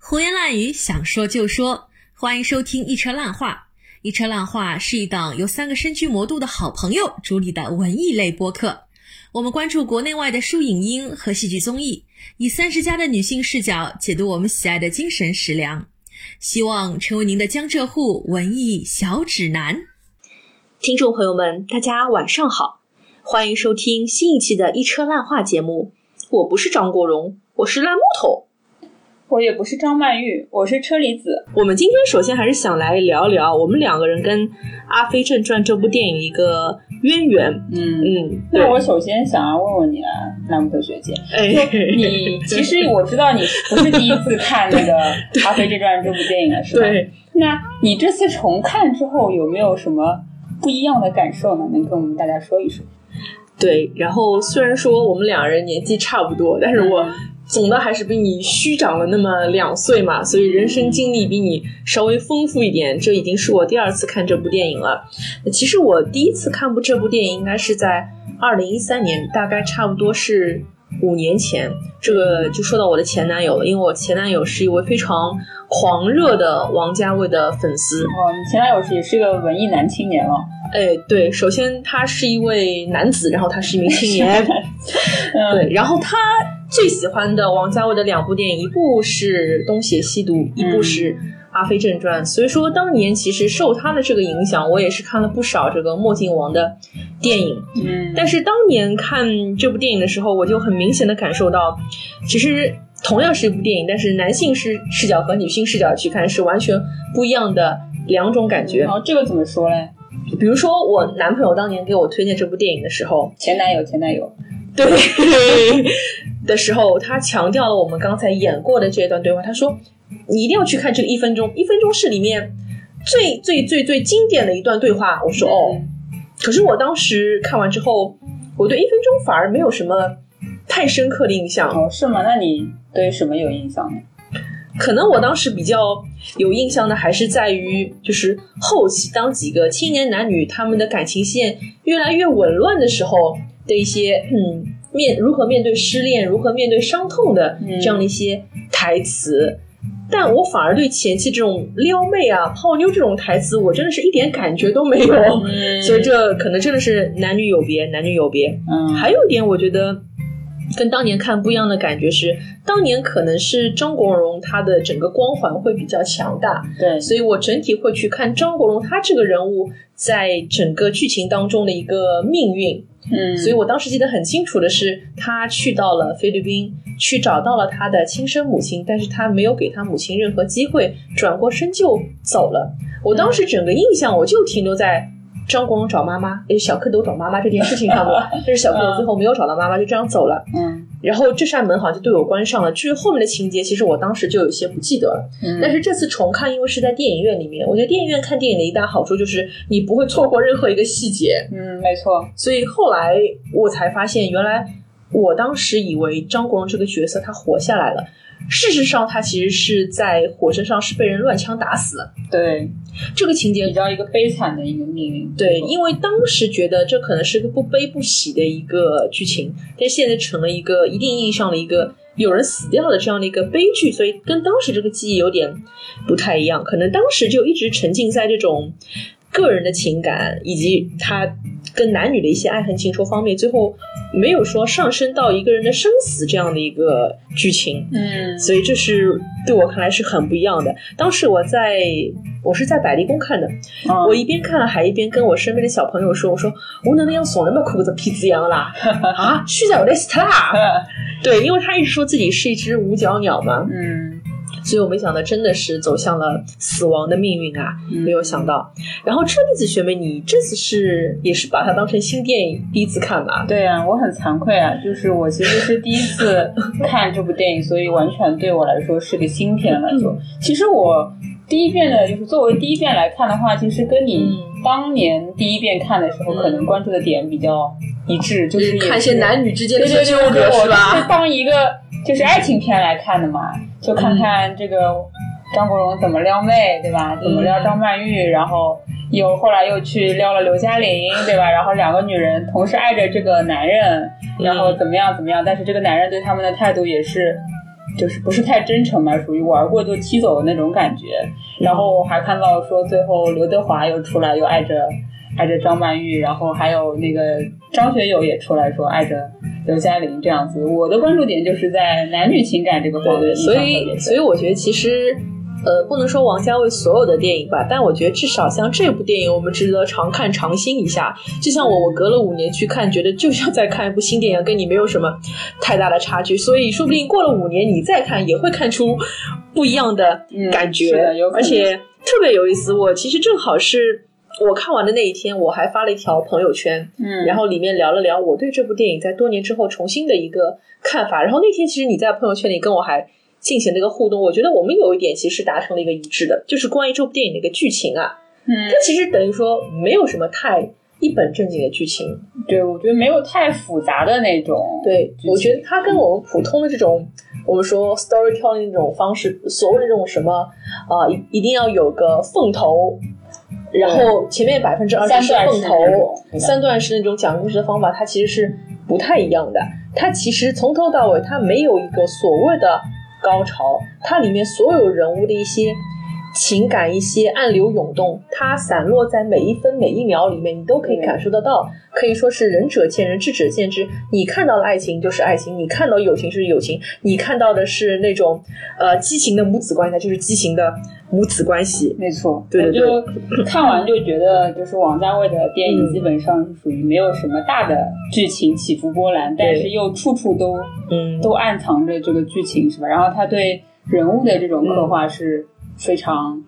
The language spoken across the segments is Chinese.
胡言乱语，想说就说。欢迎收听《一车烂话》。《一车烂话》是一档由三个身居魔都的好朋友主理的文艺类播客。我们关注国内外的书影音和戏剧综艺，以三十加的女性视角解读我们喜爱的精神食粮，希望成为您的江浙沪文艺小指南。听众朋友们，大家晚上好，欢迎收听新一期的《一车烂话》节目。我不是张国荣，我是烂木头。我也不是张曼玉，我是车厘子。我们今天首先还是想来聊聊我们两个人跟《阿飞正传》这部电影一个渊源。嗯嗯，那我首先想要问问你啊，烂木特学姐，你 其实我知道你不是第一次看那个《阿飞正传》这部电影了，是吧？对。那你这次重看之后有没有什么不一样的感受呢？能跟我们大家说一说？对，然后虽然说我们两人年纪差不多，但是我。总的还是比你虚长了那么两岁嘛，所以人生经历比你稍微丰富一点。这已经是我第二次看这部电影了。其实我第一次看部这部电影应该是在二零一三年，大概差不多是五年前。这个就说到我的前男友了，因为我前男友是一位非常狂热的王家卫的粉丝。哦，你前男友是也是个文艺男青年了。哎，对，首先他是一位男子，然后他是一名青年。对，然后他。最喜欢的王家卫的两部电影，一部是《东邪西毒》，一部是《阿飞正传》。所以说，当年其实受他的这个影响，我也是看了不少这个墨镜王的电影。嗯，但是当年看这部电影的时候，我就很明显的感受到，其实同样是一部电影，但是男性视视角和女性视角去看是完全不一样的两种感觉。哦，这个怎么说嘞？比如说，我男朋友当年给我推荐这部电影的时候，前男友，前男友。对的时候，他强调了我们刚才演过的这一段对话。他说：“你一定要去看这个一分钟，一分钟是里面最最最最经典的一段对话。”我说：“哦。”可是我当时看完之后，我对一分钟反而没有什么太深刻的印象。哦，是吗？那你对什么有印象呢？可能我当时比较有印象的，还是在于就是后期，当几个青年男女他们的感情线越来越紊乱的时候。的一些嗯面如何面对失恋，如何面对伤痛的这样的一些台词，但我反而对前期这种撩妹啊、泡妞这种台词，我真的是一点感觉都没有。所以这可能真的是男女有别，男女有别。嗯，还有一点，我觉得。跟当年看不一样的感觉是，当年可能是张国荣他的整个光环会比较强大，对，所以我整体会去看张国荣他这个人物在整个剧情当中的一个命运，嗯，所以我当时记得很清楚的是，他去到了菲律宾，去找到了他的亲生母亲，但是他没有给他母亲任何机会，转过身就走了。我当时整个印象我就停留在。张国荣找妈妈，也是小蝌蚪找妈妈这件事情上面，但是小蝌蚪最后没有找到妈妈，就这样走了。嗯，然后这扇门好像就对我关上了。至于后面的情节，其实我当时就有些不记得了。嗯，但是这次重看，因为是在电影院里面，我觉得电影院看电影的一大好处就是你不会错过任何一个细节。嗯，没错。所以后来我才发现，原来我当时以为张国荣这个角色他活下来了。事实上，他其实是在火车上是被人乱枪打死了。对，这个情节比较一个悲惨的一个命运。对，因为当时觉得这可能是个不悲不喜的一个剧情，但现在成了一个一定意义上的一个有人死掉的这样的一个悲剧，所以跟当时这个记忆有点不太一样。可能当时就一直沉浸在这种个人的情感以及他。跟男女的一些爱恨情仇方面，最后没有说上升到一个人的生死这样的一个剧情，嗯，所以这是对我看来是很不一样的。当时我在我是在百丽宫看的，我一边看了还一边跟我身边的小朋友说：“我说我能能要送那么酷的皮子样啦？啊，虚假我的死他啦！对，因为他一直说自己是一只五角鸟嘛，嗯。”所以我没想到，真的是走向了死亡的命运啊！没有想到。然后车厘子学妹，你这次是也是把它当成新电影第一次看吧？对啊，我很惭愧啊，就是我其实是第一次看这部电影，所以完全对我来说是个新片了。就其实我第一遍的，就是作为第一遍来看的话，其实跟你当年第一遍看的时候，可能关注的点比较一致，就是看一些男女之间的纠葛，是吧？当一个就是爱情片来看的嘛。就看看这个张国荣怎么撩妹，对吧？怎么撩张曼玉，然后又后来又去撩了刘嘉玲，对吧？然后两个女人同时爱着这个男人，然后怎么样怎么样？但是这个男人对他们的态度也是就是不是太真诚嘛，属于玩过就踢走的那种感觉。然后我还看到说最后刘德华又出来又爱着爱着张曼玉，然后还有那个张学友也出来说爱着刘嘉玲这样子。我的关注点就是在男女情感这个方面，所以所以我觉得其实。呃，不能说王家卫所有的电影吧，但我觉得至少像这部电影，我们值得常看常新一下。就像我，我隔了五年去看，觉得就像在看一部新电影，跟你没有什么太大的差距。所以说不定过了五年你再看，也会看出不一样的感觉。而且特别有意思。我其实正好是我看完的那一天，我还发了一条朋友圈，嗯，然后里面聊了聊我对这部电影在多年之后重新的一个看法。然后那天其实你在朋友圈里跟我还。进行了一个互动，我觉得我们有一点其实达成了一个一致的，就是关于这部电影的一个剧情啊，嗯，它其实等于说没有什么太一本正经的剧情，对我觉得没有太复杂的那种，对我觉得它跟我们普通的这种我们说 storytelling 那种方式，所谓的这种什么啊，一一定要有个凤头，然后前面百分之二十是碰头，三段式那种讲故事的方法，它其实是不太一样的，它其实从头到尾它没有一个所谓的。高潮，它里面所有人物的一些情感、一些暗流涌动，它散落在每一分每一秒里面，你都可以感受得到。可以说是仁者见仁，智者见智。你看到了爱情就是爱情，你看到友情是友情，你看到的是那种呃畸形的母子关系，就是畸形的母子关系。没错，对对对。看完就觉得，就是王家卫的电影基本上属于没有什么大的剧情起伏波澜，但是又处处都嗯都暗藏着这个剧情，是吧？然后他对人物的这种刻画是非常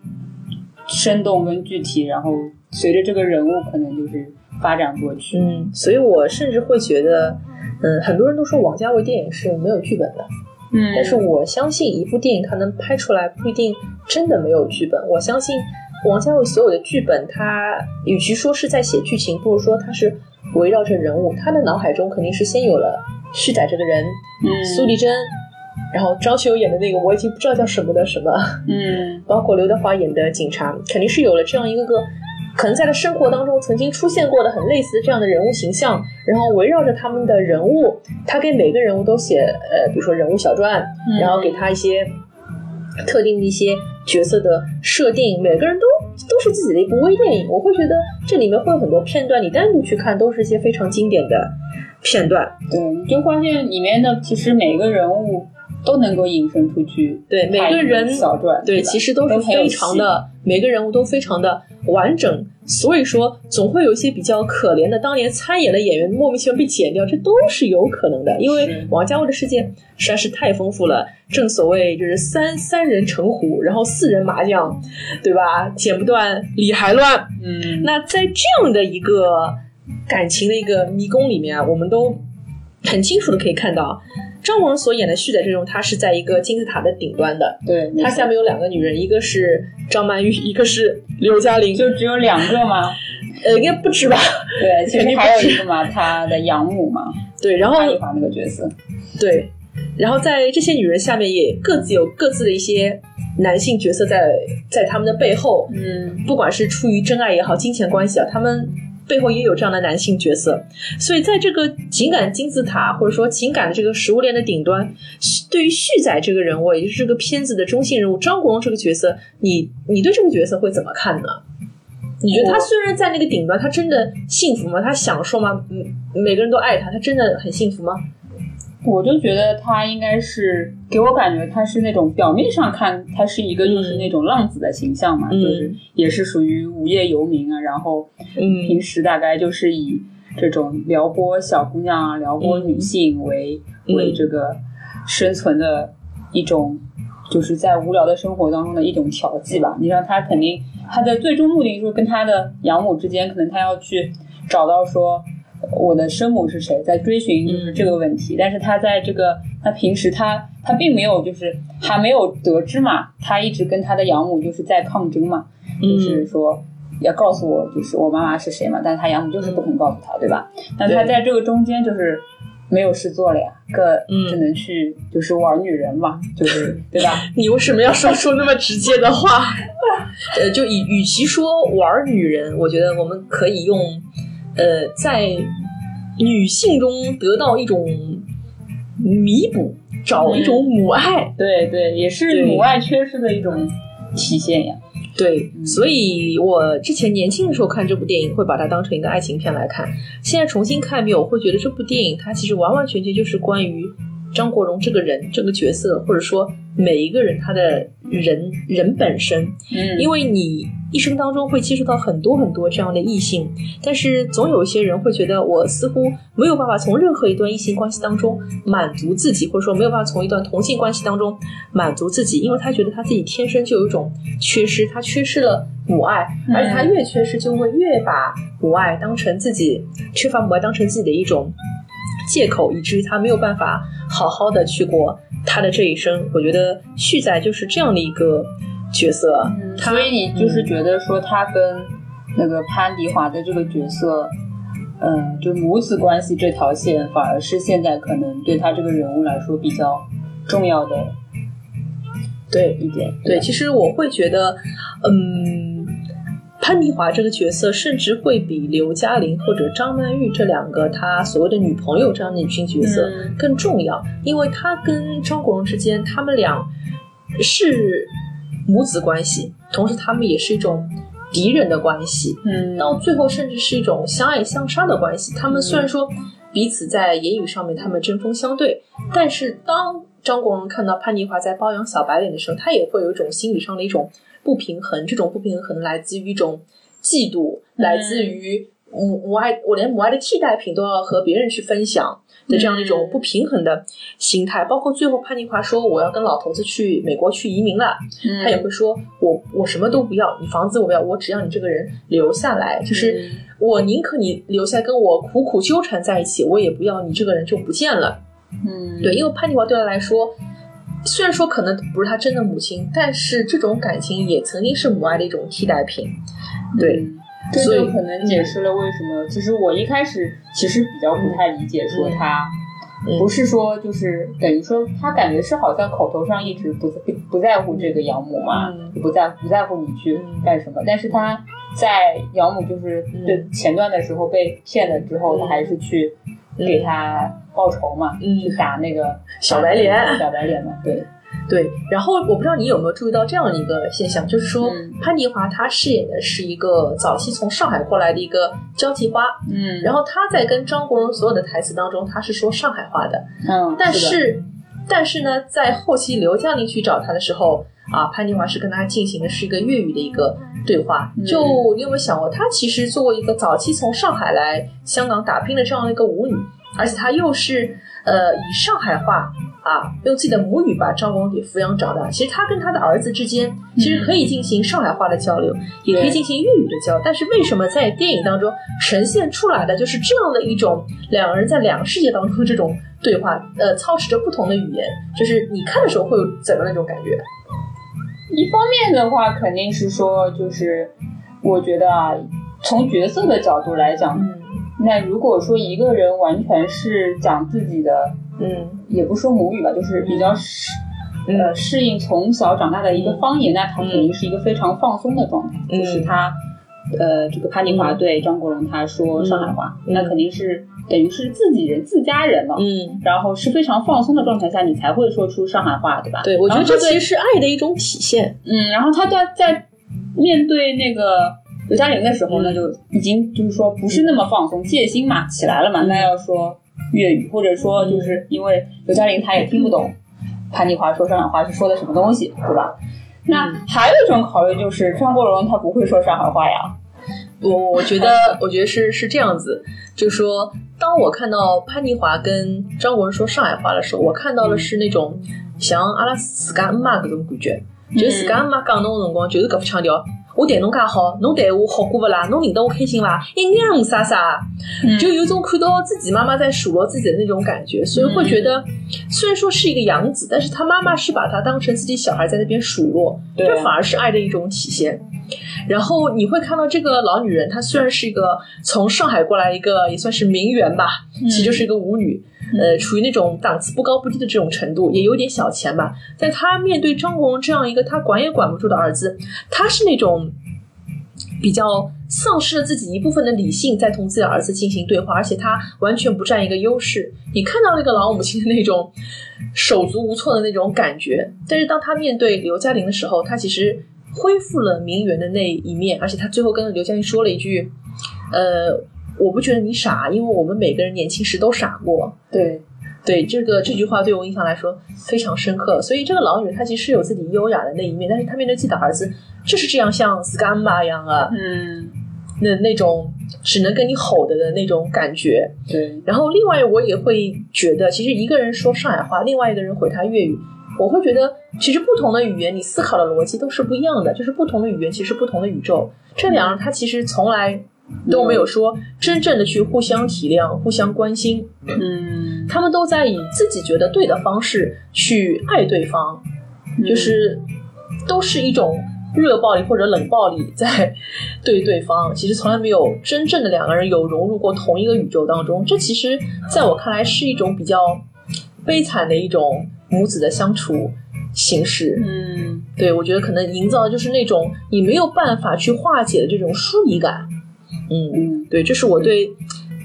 生动跟具体，然后随着这个人物可能就是。发展过去，嗯，所以我甚至会觉得，嗯，很多人都说王家卫电影是没有剧本的，嗯，但是我相信一部电影它能拍出来不一定真的没有剧本。我相信王家卫所有的剧本，他与其说是在写剧情，不如说他是围绕着人物，他的脑海中肯定是先有了旭仔这个人，嗯，苏丽珍，然后张学友演的那个我已经不知道叫什么的什么，嗯，包括刘德华演的警察，肯定是有了这样一个个。可能在他生活当中曾经出现过的很类似这样的人物形象，然后围绕着他们的人物，他给每个人物都写呃，比如说人物小传，然后给他一些特定的一些角色的设定，每个人都都是自己的一部微电影。我会觉得这里面会有很多片段，你单独去看都是一些非常经典的片段。对，你就发现里面的其实每个人物。都能够引申出去，对每个人小传，对其实都是非常的，每个人物都非常的完整，所以说总会有一些比较可怜的当年参演的演员莫名其妙被剪掉，这都是有可能的，因为王家卫的世界实在是太丰富了。正所谓就是三三人成虎，然后四人麻将，对吧？剪不断，理还乱。嗯，那在这样的一个感情的一个迷宫里面啊，我们都很清楚的可以看到。张国荣所演的旭仔这种，他是在一个金字塔的顶端的，对他下面有两个女人，一个是张曼玉，一个是刘嘉玲，就只有两个吗？呃，应该不止吧？对，其实还有一个嘛，他的养母嘛，对，然后那个角色，对，然后在这些女人下面也各自有各自的一些男性角色在在他们的背后，嗯，不管是出于真爱也好，金钱关系啊，他们。背后也有这样的男性角色，所以在这个情感金字塔或者说情感的这个食物链的顶端，对于旭仔这个人物，也就是这个片子的中心人物张国荣这个角色，你你对这个角色会怎么看呢？你觉得他虽然在那个顶端，他真的幸福吗？他享受吗？嗯，每个人都爱他，他真的很幸福吗？我就觉得他应该是给我感觉他是那种表面上看他是一个就是那种浪子的形象嘛，就是也是属于无业游民啊，然后平时大概就是以这种撩拨小姑娘啊、撩拨女性为为这个生存的一种，就是在无聊的生活当中的一种调剂吧。你让他肯定他的最终目的就是跟他的养母之间，可能他要去找到说。我的生母是谁？在追寻就是这个问题，但是他在这个他平时他他并没有就是还没有得知嘛，他一直跟他的养母就是在抗争嘛，就是说要告诉我就是我妈妈是谁嘛，但是他养母就是不肯告诉他，对吧？那他在这个中间就是没有事做了呀，个只能去就是玩女人嘛，就是对吧？你为什么要说出那么直接的话？呃，就与与其说玩女人，我觉得我们可以用。呃，在女性中得到一种弥补，找一种母爱。对对，也是母爱缺失的一种体现呀。对，所以我之前年轻的时候看这部电影，会把它当成一个爱情片来看。现在重新看，一遍，我会觉得这部电影它其实完完全全就是关于。张国荣这个人，这个角色，或者说每一个人，他的人人本身，嗯，因为你一生当中会接触到很多很多这样的异性，但是总有一些人会觉得，我似乎没有办法从任何一段异性关系当中满足自己，或者说没有办法从一段同性关系当中满足自己，因为他觉得他自己天生就有一种缺失，他缺失了母爱，而且他越缺失，就会越把母爱当成自己缺乏母爱当成自己的一种。借口，以至于他没有办法好好的去过他的这一生。我觉得旭仔就是这样的一个角色，所以你就是觉得说他跟那个潘迪华的这个角色，嗯，就母子关系这条线，反而是现在可能对他这个人物来说比较重要的，对一点。对，其实我会觉得，嗯。潘妮华这个角色，甚至会比刘嘉玲或者张曼玉这两个她所谓的女朋友这样的女性角色更重要，因为她跟张国荣之间，他们俩是母子关系，同时他们也是一种敌人的关系，嗯，到最后甚至是一种相爱相杀的关系。他们虽然说彼此在言语上面他们针锋相对，但是当张国荣看到潘妮华在包养小白脸的时候，他也会有一种心理上的一种。不平衡，这种不平衡可能来自于一种嫉妒，来自于母母爱，我连母爱的替代品都要和别人去分享的这样一种不平衡的心态。包括最后潘妮华说我要跟老头子去美国去移民了，他也会说我我什么都不要，你房子我不要，我只要你这个人留下来，就是我宁可你留下跟我苦苦纠缠在一起，我也不要你这个人就不见了。嗯，对，因为潘妮华对他来说。虽然说可能不是他真的母亲，但是这种感情也曾经是母爱的一种替代品。对，这就可能解释了为什么。其实我一开始其实比较不太理解，说他不是说就是等于说他感觉是好像口头上一直不不在乎这个养母嘛，不在不在乎你去干什么，但是他在养母就是前段的时候被骗了之后，他还是去。给他报仇嘛，去打那个小白脸，小白脸嘛，对。对。然后我不知道你有没有注意到这样的一个现象，就是说潘迪华他饰演的是一个早期从上海过来的一个交际花，嗯，然后他在跟张国荣所有的台词当中，他是说上海话的，嗯，但是但是呢，在后期刘嘉玲去找他的时候。啊，潘金华是跟他进行的是一个粤语的一个对话。就你有没有想过，他其实作为一个早期从上海来香港打拼的这样的一个舞女，而且她又是呃以上海话啊，用自己的母语把张国荣给抚养长大。其实他跟他的儿子之间，其实可以进行上海话的交流，也可以进行粤语的交流。但是为什么在电影当中呈现出来的就是这样的一种两个人在两个世界当中这种对话？呃，操持着不同的语言，就是你看的时候会有怎样的一种感觉？一方面的话，肯定是说，就是我觉得啊，从角色的角度来讲，那如果说一个人完全是讲自己的，嗯，也不说母语吧，就是比较适呃适应从小长大的一个方言，那他肯定是一个非常放松的状态，就是他呃这个潘妮华对张国荣他说上海话，那肯定是。等于是自己人、自家人了，嗯，然后是非常放松的状态下，你才会说出上海话，对吧？对，我觉得这其实是爱的一种体现。嗯，然后他在在面对那个刘嘉玲的时候呢，就已经就是说不是那么放松，戒心嘛起来了嘛，那要说粤语，或者说就是因为刘嘉玲她也听不懂潘妮华说上海话是说的什么东西，对吧？那还有一种考虑就是张国荣他不会说上海话呀。我我觉得，我觉得是是这样子，就说，当我看到潘妮华跟张国荣说上海话的时候，我看到的是那种像阿拉自家妈搿种感觉，就自家妈讲侬辰光就是搿副腔调，我对侬介好，侬对我好过勿啦？侬领得我开心伐？一娘啥啥，就有种看到自己妈妈在数落自己的那种感觉，所以会觉得，虽然说是一个养子，但是他妈妈是把他当成自己小孩在那边数落，这反而是爱的一种体现。然后你会看到这个老女人，她虽然是一个从上海过来一个也算是名媛吧，其实就是一个舞女，呃，处于那种档次不高不低的这种程度，也有点小钱吧。但他面对张国荣这样一个他管也管不住的儿子，他是那种比较丧失了自己一部分的理性，在同自己的儿子进行对话，而且他完全不占一个优势。你看到那个老母亲的那种手足无措的那种感觉，但是当他面对刘嘉玲的时候，他其实恢复了名媛的那一面，而且他最后跟刘嘉玲说了一句：“呃，我不觉得你傻，因为我们每个人年轻时都傻过。”对。对这个这句话对我印象来说非常深刻，所以这个老女人她其实有自己优雅的那一面，但是她面对自己的儿子就是这样像斯干巴一样啊，嗯，那那种只能跟你吼的的那种感觉。对，然后另外我也会觉得，其实一个人说上海话，另外一个人回他粤语，我会觉得其实不同的语言你思考的逻辑都是不一样的，就是不同的语言其实不同的宇宙，这两人他其实从来。都没有说真正的去互相体谅、互相关心，嗯，他们都在以自己觉得对的方式去爱对方，就是都是一种热暴力或者冷暴力在对对方。其实从来没有真正的两个人有融入过同一个宇宙当中。这其实在我看来是一种比较悲惨的一种母子的相处形式。嗯，对我觉得可能营造的就是那种你没有办法去化解的这种疏离感。嗯嗯，对，这是我对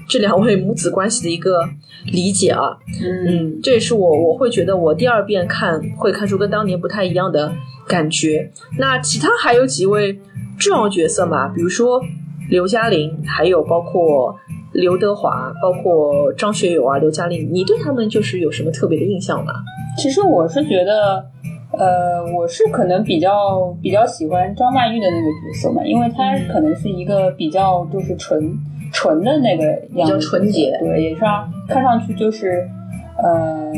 这两位母子关系的一个理解啊。嗯，这也是我我会觉得我第二遍看会看出跟当年不太一样的感觉。那其他还有几位重要角色嘛？比如说刘嘉玲，还有包括刘德华，包括张学友啊，刘嘉玲，你对他们就是有什么特别的印象吗？其实我是觉得。呃，我是可能比较比较喜欢张曼玉的那个角色嘛，因为她可能是一个比较就是纯纯的那个样子，纯洁，对，也是看上去就是呃，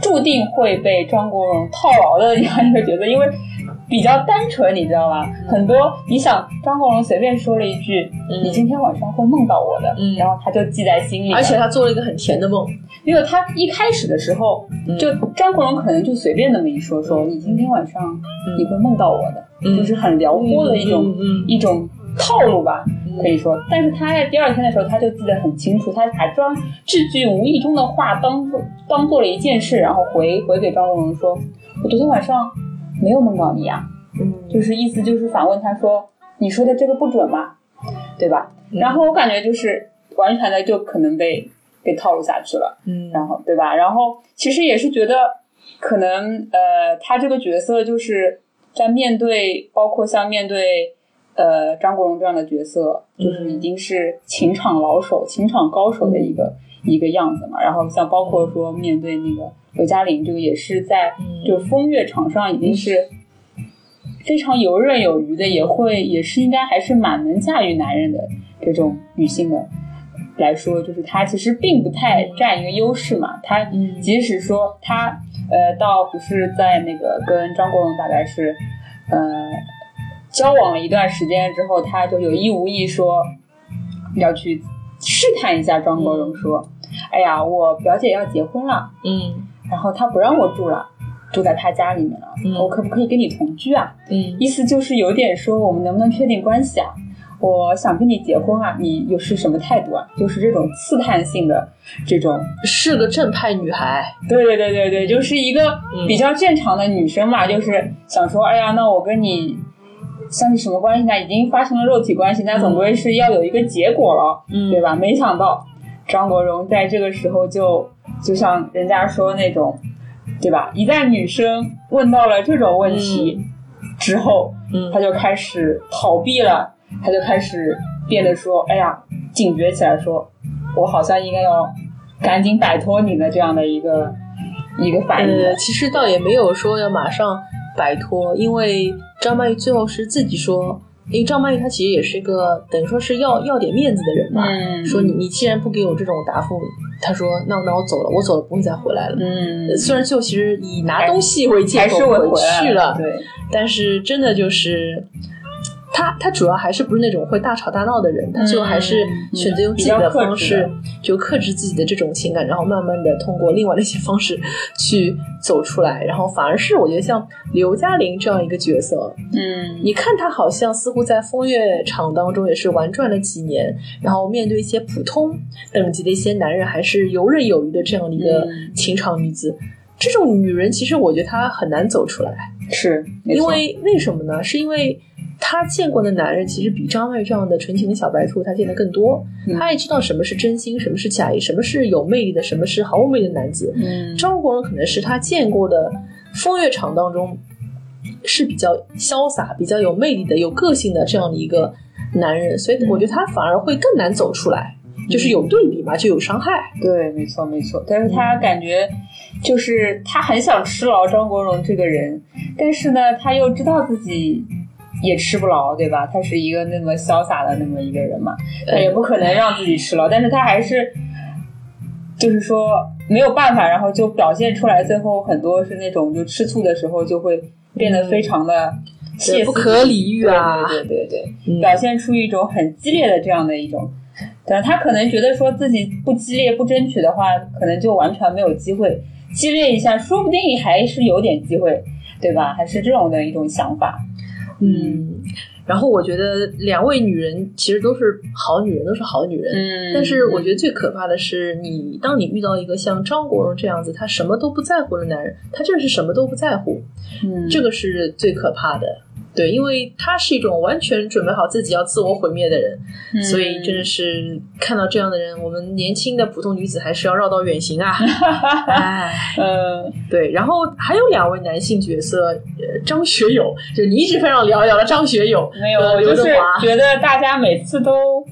注定会被张国荣套牢的这样一个角色，因为。比较单纯，你知道吗？很多你想张国荣随便说了一句“你今天晚上会梦到我的”，然后他就记在心里。而且他做了一个很甜的梦，因为他一开始的时候，就张国荣可能就随便那么一说，说你今天晚上你会梦到我的，就是很撩拨的一种一种套路吧，可以说。但是他在第二天的时候，他就记得很清楚，他假装这句无意中的话当做当做了一件事，然后回回给张国荣说：“我昨天晚上。”没有梦到你啊，嗯，就是意思就是反问他说，你说的这个不准吗？对吧？然后我感觉就是完全的就可能被被套路下去了，嗯，然后对吧？然后其实也是觉得可能呃，他这个角色就是在面对包括像面对呃张国荣这样的角色，就是已经是情场老手、情场高手的一个一个样子嘛。然后像包括说面对那个。刘嘉玲这个也是在就风月场上已经是非常游刃有余的，也会也是应该还是蛮能驾驭男人的这种女性的来说，就是她其实并不太占一个优势嘛。她即使说她呃，倒不是在那个跟张国荣大概是呃交往了一段时间之后，她就有意无意说要去试探一下张国荣，说：“哎呀，我表姐要结婚了。”嗯。然后他不让我住了，住在他家里面了。我可不可以跟你同居啊？嗯，意思就是有点说我们能不能确定关系啊？我想跟你结婚啊，你又是什么态度啊？就是这种刺探性的这种，是个正派女孩。对对对对对，就是一个比较正常的女生嘛，就是想说，哎呀，那我跟你像是什么关系呢？已经发生了肉体关系，那总归是要有一个结果了，对吧？没想到张国荣在这个时候就。就像人家说那种，对吧？一旦女生问到了这种问题之后，嗯，他就开始逃避了，她就开始变得说：“哎呀，警觉起来，说我好像应该要赶紧摆脱你的这样的一个一个反应。”其实倒也没有说要马上摆脱，因为张曼玉最后是自己说。因为张曼玉她其实也是一个等于说是要要点面子的人嘛，说你你既然不给我这种答复，他说那那我走了，我走了不会再回来了。嗯，虽然最后其实以拿东西为借口回去了，对，但是真的就是。他他主要还是不是那种会大吵大闹的人，他最后还是选择用自己的方式，就克制自己的这种情感，然后慢慢的通过另外的一些方式去走出来，然后反而是我觉得像刘嘉玲这样一个角色，嗯，你看她好像似乎在风月场当中也是玩转了几年，然后面对一些普通等级的一些男人，还是游刃有余的这样的一个情场女子，这种女人其实我觉得她很难走出来，是因为为什么呢？是因为。她见过的男人其实比张曼玉这样的纯情的小白兔她见的更多，她也知道什么是真心，什么是假意，什么是有魅力的，什么是毫无魅力的男子。嗯，张国荣可能是她见过的风月场当中是比较潇洒、比较有魅力的、有个性的这样的一个男人，所以我觉得他反而会更难走出来。就是有对比嘛，就有伤害。对，没错，没错。但是他感觉，就是他很想吃牢张国荣这个人，但是呢，他又知道自己也吃不牢，对吧？他是一个那么潇洒的那么一个人嘛，他也不可能让自己吃牢。但是他还是，就是说没有办法，然后就表现出来。最后很多是那种就吃醋的时候，就会变得非常的不可理喻啊，对对对对，表现出一种很激烈的这样的一种。但他可能觉得说自己不激烈不争取的话，可能就完全没有机会。激烈一下，说不定还是有点机会，对吧？还是这种的一种想法。嗯，然后我觉得两位女人其实都是好女人，都是好女人。嗯，但是我觉得最可怕的是，你当你遇到一个像张国荣这样子，他什么都不在乎的男人，他真的是什么都不在乎。嗯，这个是最可怕的。对，因为他是一种完全准备好自己要自我毁灭的人，所以真的是看到这样的人，我们年轻的普通女子还是要绕道远行啊！哎，嗯，对。然后还有两位男性角色，张学友，就你一直非常聊聊的张学友，没有，就是觉得大家每次都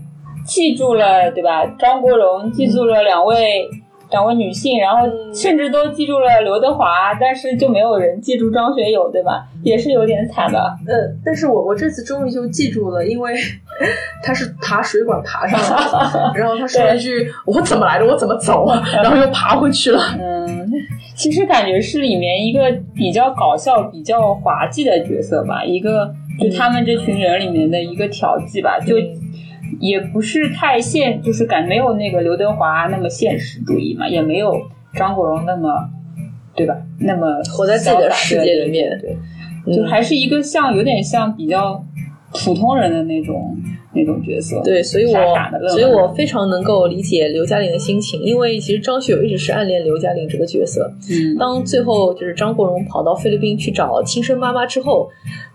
记住了，对吧？张国荣记住了两位。两位女性，然后甚至都记住了刘德华，但是就没有人记住张学友，对吧？也是有点惨的。呃，但是我我这次终于就记住了，因为 他是爬水管爬上来的，然后他说了一句：“我怎么来的？我怎么走？”然后又爬回去了。嗯，其实感觉是里面一个比较搞笑、比较滑稽的角色吧，一个就他们这群人里面的一个调剂吧，就。也不是太现，就是感没有那个刘德华那么现实主义嘛，也没有张国荣那么，对吧？那么活在自己的世界里面，对，就还是一个像有点像比较普通人的那种那种角色。对，所以我所以我非常能够理解刘嘉玲的心情，因为其实张学友一直是暗恋刘嘉玲这个角色。嗯，当最后就是张国荣跑到菲律宾去找亲生妈妈之后。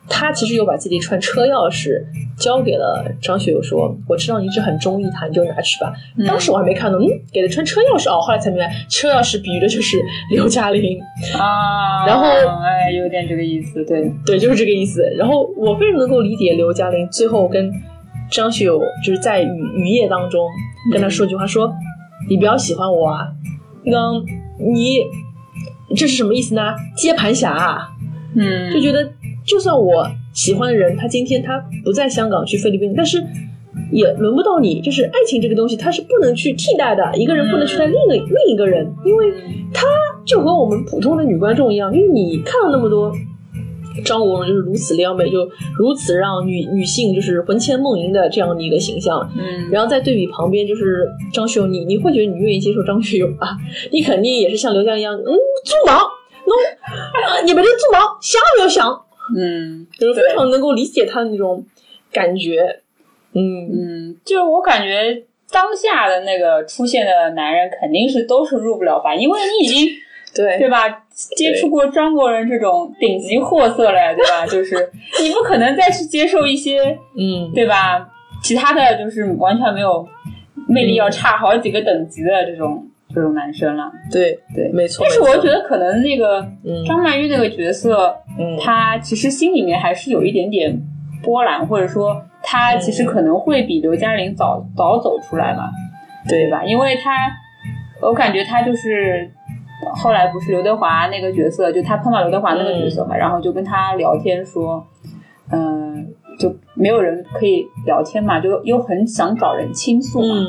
他其实有把自己一串车钥匙交给了张学友，说：“我知道你一直很中意他，你就拿去吧。”当时我还没看懂，嗯，给了串车钥匙哦，后来才明白，车钥匙比喻的就是刘嘉玲啊。然后，哎，有点这个意思，对对，就是这个意思。然后我非常能够理解刘嘉玲最后跟张学友就是在雨雨夜当中跟他说句话，说：“你不要喜欢我啊，那个你这是什么意思呢？接盘侠啊，嗯，就觉得。”就算我喜欢的人，他今天他不在香港去菲律宾，但是也轮不到你。就是爱情这个东西，它是不能去替代的。一个人不能取代另一个另一个人，因为他就和我们普通的女观众一样。因为你看了那么多张国荣，就是如此撩妹，就如此让女女性就是魂牵梦萦的这样的一个形象。嗯，然后再对比旁边就是张学友，你你会觉得你愿意接受张学友啊？你肯定也是像刘江一样，嗯，猪毛，喏，你们的猪毛想没有想？嗯，就是非常能够理解他的那种感觉。嗯嗯，就是我感觉当下的那个出现的男人肯定是都是入不了凡，因为你已经 对对吧，接触过张国人这种顶级货色了，对吧？就是 你不可能再去接受一些嗯，对吧？其他的就是完全没有魅力，要差好几个等级的这种这种男生了。对对，没错。但是我觉得可能那个张曼玉那个角色。嗯，他其实心里面还是有一点点波澜，或者说他其实可能会比刘嘉玲早早走出来嘛，对吧？因为他，我感觉他就是后来不是刘德华那个角色，就他碰到刘德华那个角色嘛，然后就跟他聊天说，嗯，就没有人可以聊天嘛，就又很想找人倾诉嘛，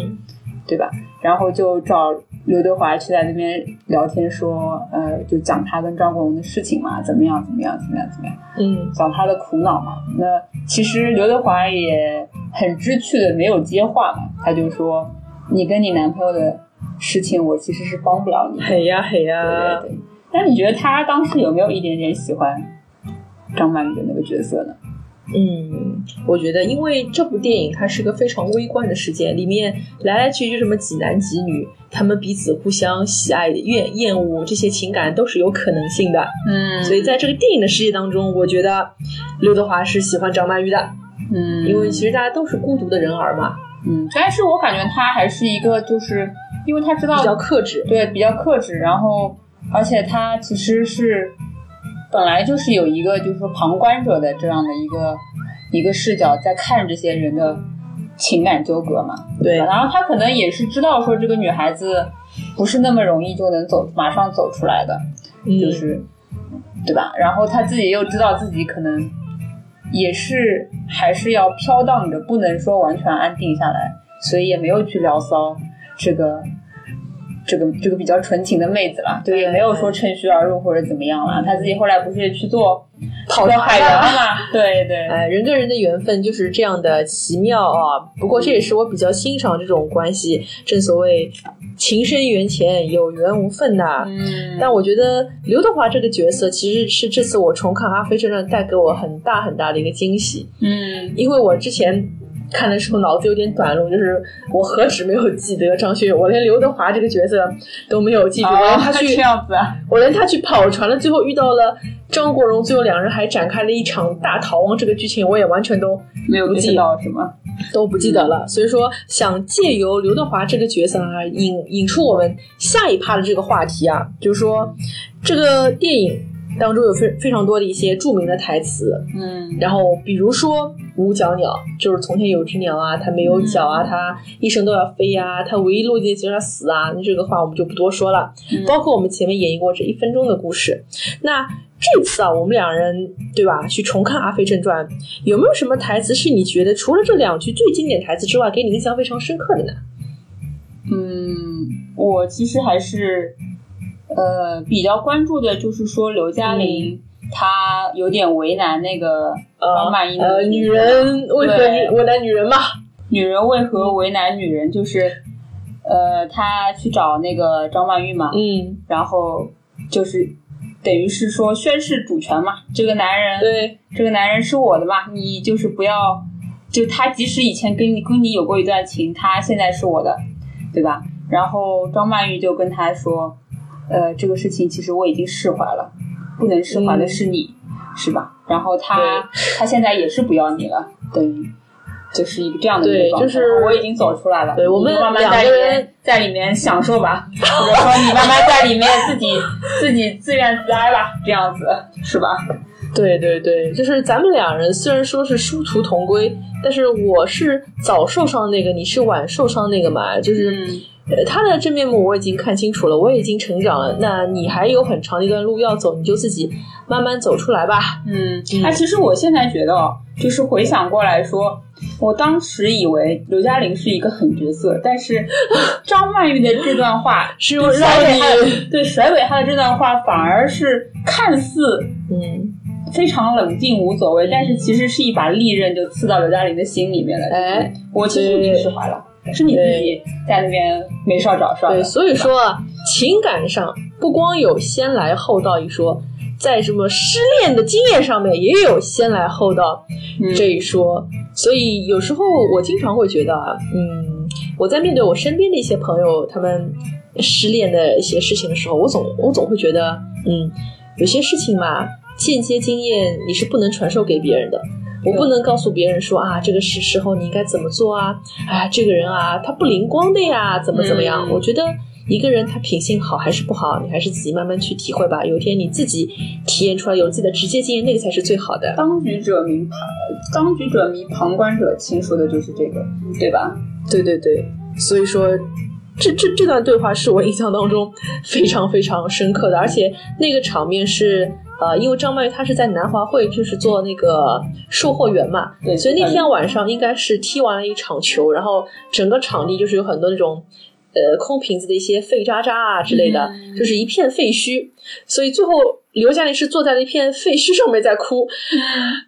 对吧？然后就找。刘德华去在那边聊天，说，呃，就讲他跟张国荣的事情嘛，怎么样，怎么样，怎么样，怎么样，嗯，讲他的苦恼嘛。那其实刘德华也很知趣的，没有接话嘛，他就说，你跟你男朋友的事情，我其实是帮不了你。嘿呀嘿呀，对对对。那你觉得他当时有没有一点点喜欢张曼玉的那个角色呢？嗯，我觉得，因为这部电影它是个非常微观的事件，里面来来去去什么几男几女，他们彼此互相喜爱、厌厌恶，这些情感都是有可能性的。嗯，所以在这个电影的世界当中，我觉得刘德华是喜欢张曼玉的，嗯，因为其实大家都是孤独的人儿嘛，嗯，但是我感觉他还是一个，就是因为他知道比较克制，对，比较克制，然后而且他其实是本来就是有一个就是说旁观者的这样的一个一个视角在看这些人的情感纠葛嘛，对，然后他可能也是知道说这个女孩子不是那么容易就能走马上走出来的，就是对吧？然后他自己又知道自己可能。也是还是要飘荡着，不能说完全安定下来，所以也没有去聊骚这个这个这个比较纯情的妹子了，对，也没有说趁虚而入或者怎么样了。她自己后来不是去做跑海员了吗？对对，哎，人跟人的缘分就是这样的奇妙啊。不过这也是我比较欣赏这种关系，正所谓。情深缘浅，有缘无分呐。嗯，但我觉得刘德华这个角色其实是这次我重看《阿飞正传》带给我很大很大的一个惊喜。嗯，因为我之前看的时候脑子有点短路，就是我何止没有记得张学友，我连刘德华这个角色都没有记住。哦，他去这样子，我连他去跑船了，最后遇到了张国荣，最后两人还展开了一场大逃亡，这个剧情我也完全都没有记到，是吗？都不记得了，所以说想借由刘德华这个角色啊，引引出我们下一趴的这个话题啊，就是说这个电影当中有非非常多的一些著名的台词，嗯，然后比如说五脚鸟，就是从前有只鸟啊，它没有脚啊，它一生都要飞呀，它唯一落地就是要死啊，那这个话我们就不多说了，包括我们前面演绎过这一分钟的故事，那。这次啊，我们两人对吧？去重看《阿飞正传》，有没有什么台词是你觉得除了这两句最经典台词之外，给你印象非常深刻的呢？嗯，我其实还是呃比较关注的，就是说刘嘉玲她有点为难那个张曼玉呃，女人为何为难女人嘛？女人为何为难女人？就是呃，他去找那个张曼玉嘛，嗯，然后就是。等于是说宣誓主权嘛，这个男人，对，这个男人是我的嘛，你就是不要，就他即使以前跟你跟你有过一段情，他现在是我的，对吧？然后张曼玉就跟他说，呃，这个事情其实我已经释怀了，不能释怀的是你，是吧？然后他他现在也是不要你了，等于。就是一个这样的对，就是我已经走出来了。对，我们慢慢在里面在里面享受吧，或者说你慢慢在里面自己 自己自怨自哀吧，这样子是吧？对对对，就是咱们两人虽然说是殊途同归，但是我是早受伤那个，你是晚受伤那个嘛，就是他的真面目我已经看清楚了，我已经成长了，那你还有很长的一段路要走，你就自己慢慢走出来吧。嗯，哎，其实我现在觉得，就是回想过来说。我当时以为刘嘉玲是一个狠角色，但是张曼玉的这段话 是甩尾她的，对甩尾她的这段话反而是看似嗯非常冷静无所谓，但是其实是一把利刃就刺到刘嘉玲的心里面了。哎，我其实已经释怀了，是你自己在那边没事儿找事儿。对，所以说情感上不光有先来后到一说，在什么失恋的经验上面也有先来后到这一说。所以有时候我经常会觉得啊，嗯，我在面对我身边的一些朋友他们失恋的一些事情的时候，我总我总会觉得，嗯，有些事情嘛，间接经验你是不能传授给别人的，我不能告诉别人说啊，这个是时候你应该怎么做啊，啊，这个人啊，他不灵光的呀，怎么怎么样？我觉得。一个人他品性好还是不好，你还是自己慢慢去体会吧。有一天你自己体验出来，有自己的直接经验，那个才是最好的。当局者迷旁，当局者迷，旁观者清，说的就是这个，对吧？对对对，所以说这这这段对话是我印象当中非常非常深刻的，而且那个场面是呃，因为张曼玉她是在南华会就是做那个售货员嘛，对，所以那天晚上应该是踢完了一场球，然后整个场地就是有很多那种。呃，空瓶子的一些废渣渣啊之类的，就是一片废墟。所以最后刘嘉玲是坐在了一片废墟上面在哭。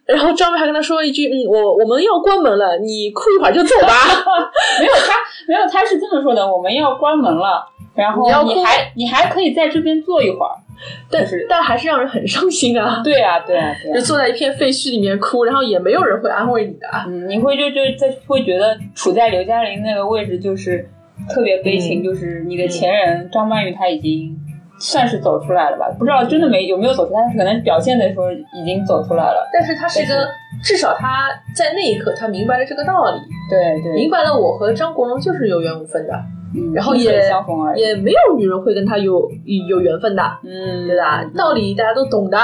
然后张曼还跟他说一句：“嗯，我我们要关门了，你哭一会儿就走吧。”没有他，没有他是这么说的：“我们要关门了，然后你还你还可以在这边坐一会儿。” 但是但还是让人很伤心啊！对啊，对啊，就坐在一片废墟里面哭，然后也没有人会安慰你的。嗯，你会就就在会觉得处在刘嘉玲那个位置就是。特别悲情，就是你的前任张曼玉，她已经算是走出来了吧？不知道真的没有没有走出来，可能表现的时候已经走出来了。但是她是一个，至少她在那一刻她明白了这个道理，对对，明白了我和张国荣就是有缘无分的，嗯，然后也也没有女人会跟他有有缘分的，嗯，对吧？道理大家都懂的，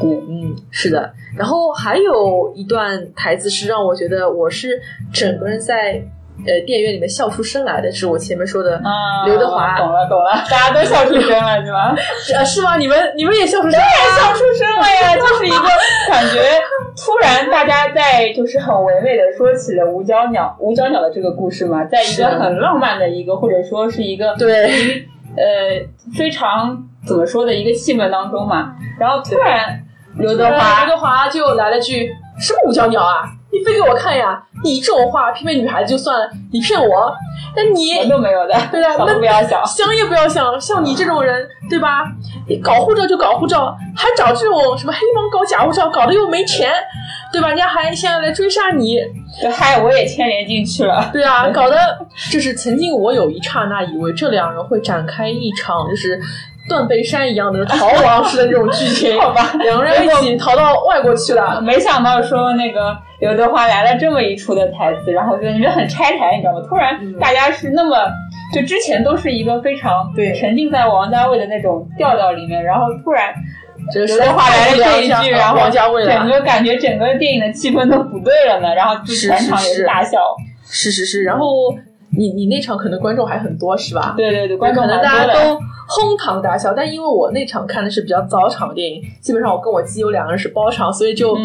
对，嗯，是的。然后还有一段台词是让我觉得我是整个人在。呃，电影院里面笑出声来的是我前面说的啊，刘德华，懂了懂了，大家都笑出声了是吧？是是吗？你们你们也笑出声，对，笑出声了呀！就是一个感觉，突然大家在就是很唯美的说起了五角鸟五角鸟的这个故事嘛，在一个很浪漫的一个或者说是一个对呃非常怎么说的一个气氛当中嘛，然后突然刘德华刘德华就来了句什么五角鸟啊？你飞给我看呀！你这种话骗骗女孩子就算了，你骗我，那你都没有的，对啊，想不要想，想也不要想。像你这种人，对吧？你搞护照就搞护照，还找这种什么黑帮搞假护照，搞得又没钱，对吧？人家还现在来追杀你，害我也牵连进去了。对啊，搞得就是曾经我有一刹那以为这两人会展开一场就是。断背山一样的逃亡式的那种剧情，好吧，两个人一起逃到外国去了。没想到说那个刘德华来了这么一出的台词，然后就你们很拆台，你知道吗？突然大家是那么，就之前都是一个非常对沉浸在王家卫的那种调调里面，然后突然刘德华来了这一句，然后整个感觉整个电影的气氛都不对了呢，然后全场也是大笑。是是是，然后。你你那场可能观众还很多是吧？对对对，观众可能大家都哄堂大笑。但因为我那场看的是比较早场的电影，基本上我跟我基友两个人是包场，所以就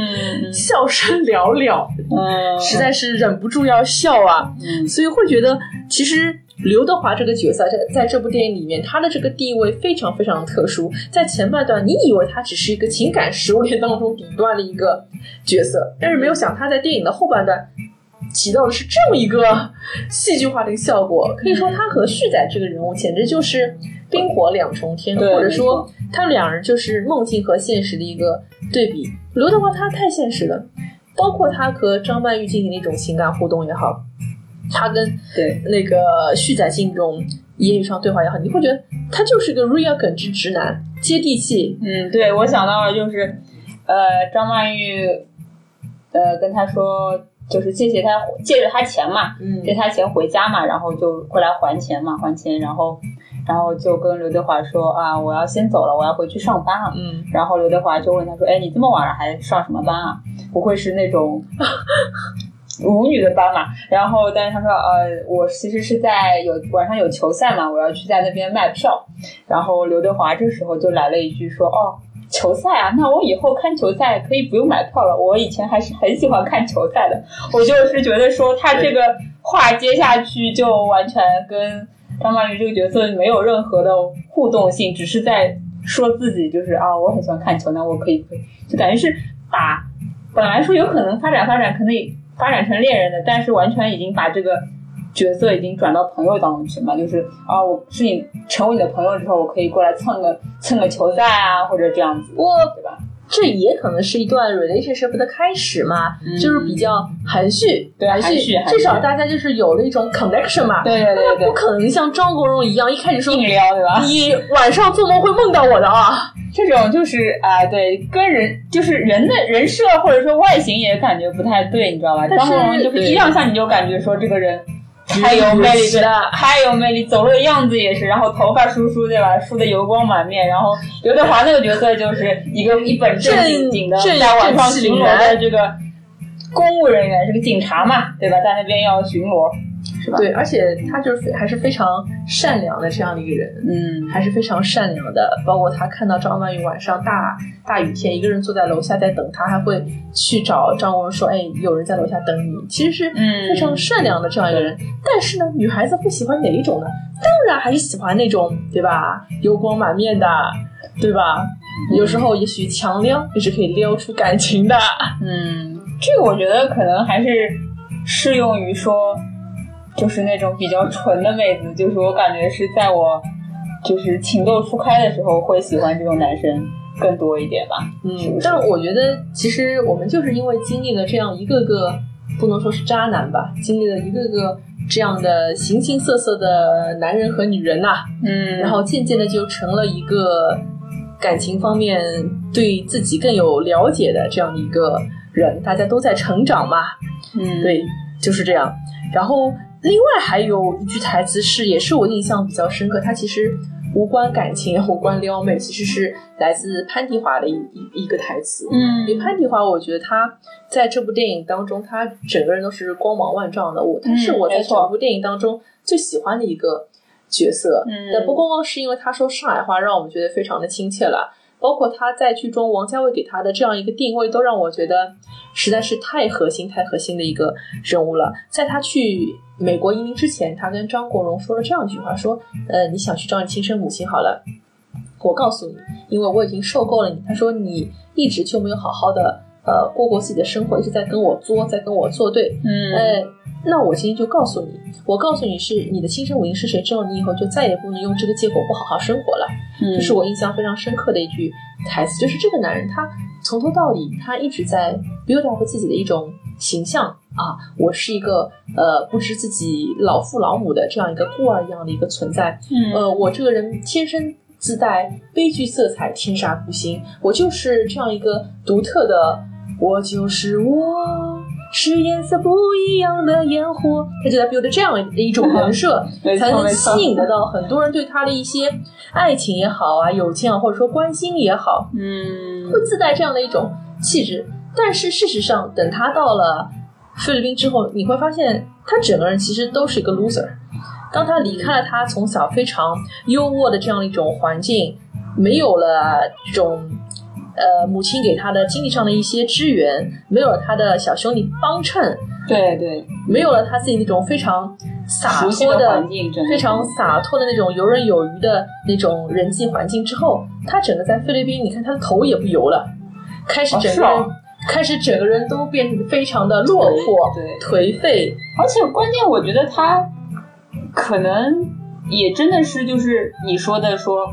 笑声寥寥，嗯，实在是忍不住要笑啊。所以会觉得，其实刘德华这个角色在在这部电影里面，他的这个地位非常非常特殊。在前半段，你以为他只是一个情感食物链当中底端的一个角色，但是没有想他在电影的后半段。起到的是这么一个戏剧化的一个效果，可以说他和旭仔这个人物简直就是冰火两重天，或者说他们两人就是梦境和现实的一个对比。刘德华他太现实了，包括他和张曼玉进行的一种情感互动也好，他跟对那个旭仔进行这种言语上对话也好，你会觉得他就是个 real 耿直直男，接地气。嗯，对我想到了就是，呃，张曼玉，呃，跟他说。就是借借他借着他钱嘛，借他钱回家嘛，然后就过来还钱嘛，还钱，然后，然后就跟刘德华说啊，我要先走了，我要回去上班了。嗯，然后刘德华就问他说，哎，你这么晚了还上什么班啊？不会是那种 舞女的班嘛？然后，但是他说，呃，我其实是在有晚上有球赛嘛，我要去在那边卖票。然后刘德华这时候就来了一句说，哦。球赛啊，那我以后看球赛可以不用买票了。我以前还是很喜欢看球赛的。我就是觉得说他这个话接下去就完全跟张曼玉这个角色没有任何的互动性，只是在说自己就是啊，我很喜欢看球，那我可以可以，就等于是把本来说有可能发展发展可能发展成恋人的，但是完全已经把这个。角色已经转到朋友当中去嘛，就是啊，我是你成为你的朋友之后，我可以过来蹭个蹭个球赛啊，或者这样子，对吧？这也可能是一段 relationship 的开始嘛，就是比较含蓄，对含蓄，至少大家就是有了一种 connection 嘛，对对对对，不可能像张国荣一样一开始说硬撩，对吧？你晚上做梦会梦到我的啊，这种就是啊，对，跟人就是人的人设或者说外形也感觉不太对，你知道吧？张国荣就是一亮相你就感觉说这个人。太有魅力了，太有魅力，走路的样子也是，然后头发梳梳，对吧？梳的油光满面，然后刘德华那个角色就是一个一本正经经的在晚上巡逻的这个公务人员，是个警察嘛，对吧？在那边要巡逻。对，而且他就是还是非常善良的这样的一个人，嗯，还是非常善良的。包括他看到张曼玉晚上大大雨天一个人坐在楼下在等他，还会去找张国荣说：“哎，有人在楼下等你。”其实是非常善良的这样一个人。但是呢，女孩子会喜欢哪一种呢？当然还是喜欢那种，对吧？油光满面的，对吧？有时候也许强撩也是可以撩出感情的。嗯，这个我觉得可能还是适用于说。就是那种比较纯的妹子，就是我感觉是在我就是情窦初开的时候会喜欢这种男生更多一点吧。嗯，但我觉得其实我们就是因为经历了这样一个个不能说是渣男吧，经历了一个个这样的形形色色的男人和女人呐，嗯，然后渐渐的就成了一个感情方面对自己更有了解的这样的一个人，大家都在成长嘛，嗯，对，就是这样。然后另外还有一句台词是，也是我印象比较深刻，它其实。无关感情，无关撩妹，其实是来自潘迪华的一一一个台词。嗯，因为潘迪华，我觉得他在这部电影当中，他整个人都是光芒万丈的。我他是我在整部电影当中最喜欢的一个角色。嗯，但不光光是因为他说上海话，让我们觉得非常的亲切了。包括他在剧中王家卫给他的这样一个定位，都让我觉得实在是太核心、太核心的一个人物了。在他去。美国移民之前，他跟张国荣说了这样一句话：“说，呃，你想去找你亲生母亲好了，我告诉你，因为我已经受够了你。”他说：“你一直就没有好好的呃过过自己的生活，一直在跟我作，在跟我作对。嗯，呃，那我今天就告诉你，我告诉你是你的亲生母亲是谁之后，你以后就再也不能用这个借口不好好生活了。这是我印象非常深刻的一句台词，就是这个男人他从头到底他一直在 build up 自己的一种形象。”啊，我是一个呃不知自己老父老母的这样一个孤儿一样的一个存在。嗯，呃，我这个人天生自带悲剧色彩，天煞孤星。我就是这样一个独特的，我就是我是颜色不一样的烟火。他就在 build 这样的一种人设，才能吸引得到很多人对他的一些爱情也好啊，友情啊，或者说关心也好，嗯，会自带这样的一种气质。但是事实上，等他到了。菲律宾之后，你会发现他整个人其实都是一个 loser。当他离开了他从小非常优渥的这样一种环境，没有了这种呃母亲给他的经济上的一些支援，没有了他的小兄弟帮衬，对对，没有了他自己那种非常洒脱的环境，非常洒脱的那种游刃有余的那种人际环境之后，他整个在菲律宾，你看他的头也不油了，开始整个人。开始整个人都变得非常的落魄、颓废，而且关键我觉得他可能也真的是就是你说的说，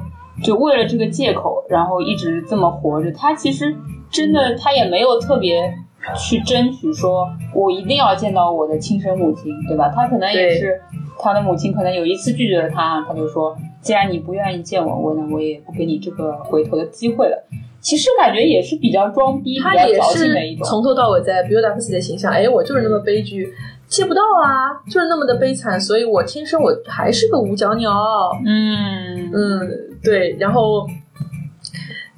就为了这个借口，然后一直这么活着。他其实真的他也没有特别去争取说，我一定要见到我的亲生母亲，对吧？他可能也是他的母亲，可能有一次拒绝了他，他就说，既然你不愿意见我，我那我也不给你这个回头的机会了。其实感觉也是比较装逼，他也是从头到尾在 build up 自己的形象。哎，我就是那么悲剧，见不到啊，就是那么的悲惨，所以我天生我还是个五脚鸟。嗯嗯，对，然后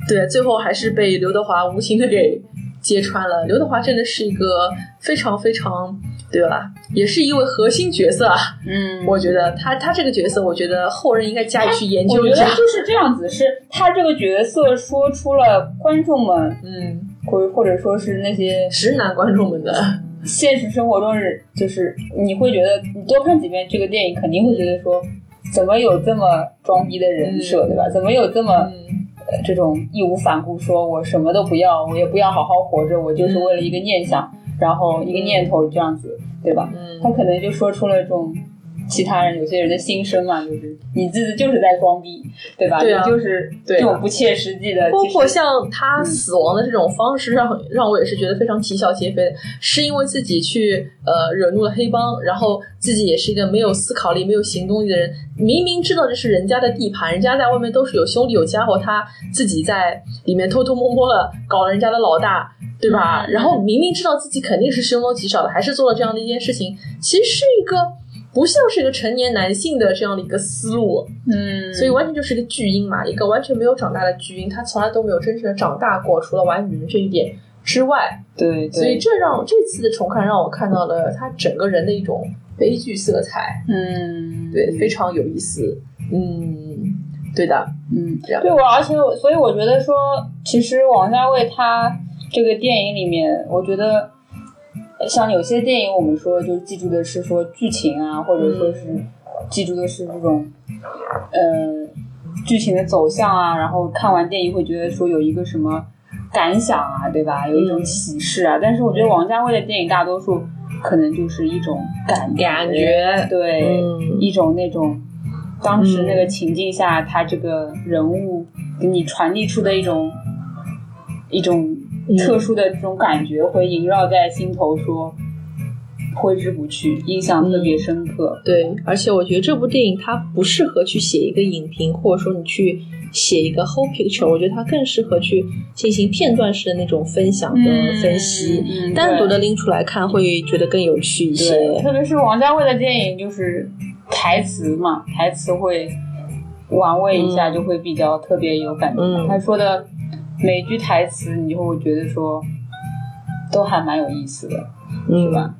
对，最后还是被刘德华无情的给揭穿了。刘德华真的是一个非常非常。对吧？也是一位核心角色啊。嗯，我觉得他他这个角色，我觉得后人应该加以去研究一下。就是这样子，是他这个角色说出了观众们，嗯，或或者说是那些直男观众们的现实生活中是，就是你会觉得你多看几遍这个电影，肯定会觉得说，怎么有这么装逼的人设，对吧？怎么有这么呃这种义无反顾，说我什么都不要，我也不要好好活着，我就是为了一个念想。然后一个念头这样子，对吧？嗯，他可能就说出了这种其他人有些人的心声嘛，就是你自己就是在装逼，对吧？对啊，就是这种不切实际的。包括像他死亡的这种方式，让让我也是觉得非常啼笑皆非。是因为自己去呃惹怒了黑帮，然后自己也是一个没有思考力、没有行动力的人，明明知道这是人家的地盘，人家在外面都是有兄弟有家伙，他自己在里面偷偷摸摸的搞了人家的老大。对吧？然后明明知道自己肯定是凶多吉少的，还是做了这样的一件事情，其实是一个不像是一个成年男性的这样的一个思路。嗯，所以完全就是一个巨婴嘛，一个完全没有长大的巨婴，他从来都没有真正的长大过，除了玩女人这一点之外。对，所以这让这次的重看让我看到了他整个人的一种悲剧色彩。嗯，对，非常有意思。嗯，对的，嗯，这样。对我，而且我所以我觉得说，其实王家卫他。这个电影里面，我觉得像有些电影，我们说就记住的是说剧情啊，或者说是记住的是这种呃剧情的走向啊，然后看完电影会觉得说有一个什么感想啊，对吧？有一种启示啊。但是我觉得王家卫的电影大多数可能就是一种感感觉，对，一种那种当时那个情境下他这个人物给你传递出的一种一种。特殊的这种感觉会萦绕在心头，说挥之不去，印象特别深刻。对，而且我觉得这部电影它不适合去写一个影评，或者说你去写一个 whole picture，我觉得它更适合去进行片段式的那种分享的分析，单独的拎出来看会觉得更有趣一些。特别是王家卫的电影，就是台词嘛，台词会玩味一下，就会比较特别有感觉。他说的每句台词，你就会觉得说都还蛮有意思的，是吧？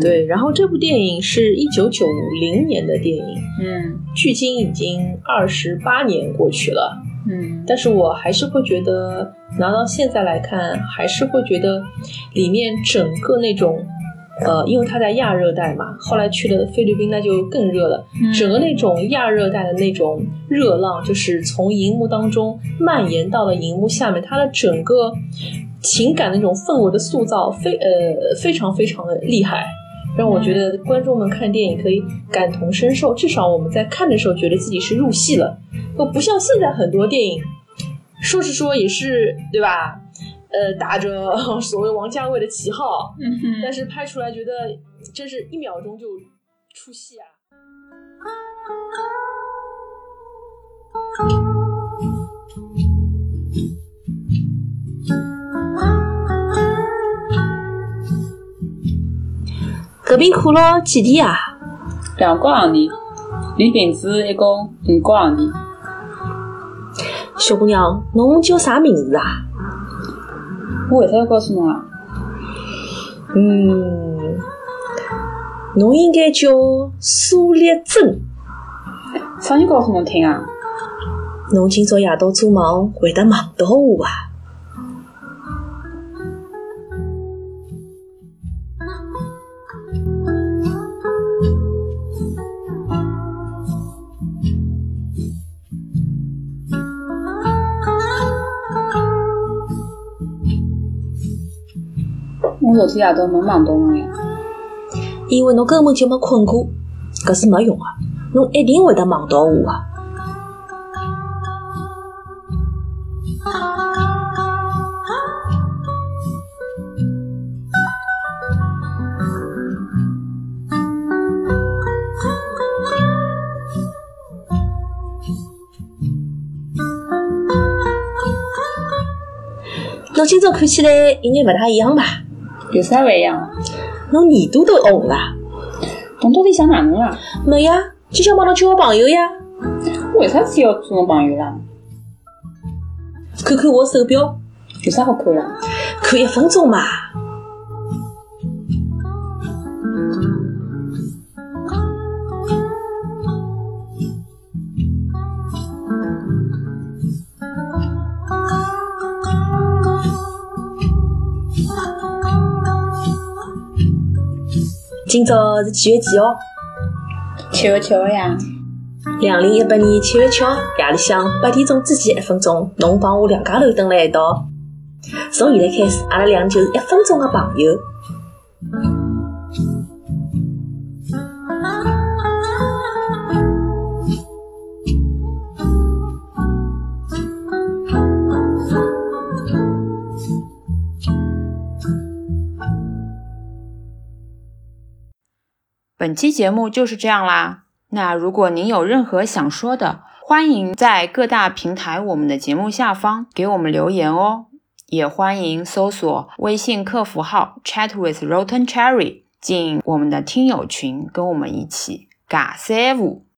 对，然后这部电影是一九九零年的电影，嗯，距今已经二十八年过去了，嗯，但是我还是会觉得拿到现在来看，还是会觉得里面整个那种，呃，因为他在亚热带嘛，后来去了菲律宾，那就更热了，整个那种亚热带的那种热浪，就是从荧幕当中蔓延到了荧幕下面，它的整个。情感的那种氛围的塑造，非呃非常非常的厉害，让我觉得观众们看电影可以感同身受，至少我们在看的时候觉得自己是入戏了，不不像现在很多电影，说是说也是对吧？呃，打着所谓王家卫的旗号，但是拍出来觉得真是一秒钟就出戏啊。搿边苦了几钿啊？两角洋钿，连瓶子一共五角洋钿。小姑娘，侬叫啥名字啊？我为啥要告诉侬啊？嗯，侬应该叫苏丽珍。啥人告诉侬听啊？侬今朝夜到做梦会得梦到我啊？我昨天夜到没梦到侬呀，因为侬根本就没困过，搿是没用的，侬一定会得梦到我啊！侬今朝看起来有眼勿大一样吧？有啥勿一样啊？侬耳朵都红了，侬到底想哪能啦？没呀，就想帮侬交个朋友呀。为啥子要做侬朋友啦？看看我手表，有啥好看的？看一分钟嘛。今朝是几月几号？七月七号呀。两零一八年七月七号夜里向八点钟之前一分钟，侬帮我两家头蹲辣一道。从现在开始，阿拉俩就是一分钟的朋友。本期节目就是这样啦。那如果您有任何想说的，欢迎在各大平台我们的节目下方给我们留言哦。也欢迎搜索微信客服号 Chat with Rotten Cherry 进我们的听友群，跟我们一起尬三五。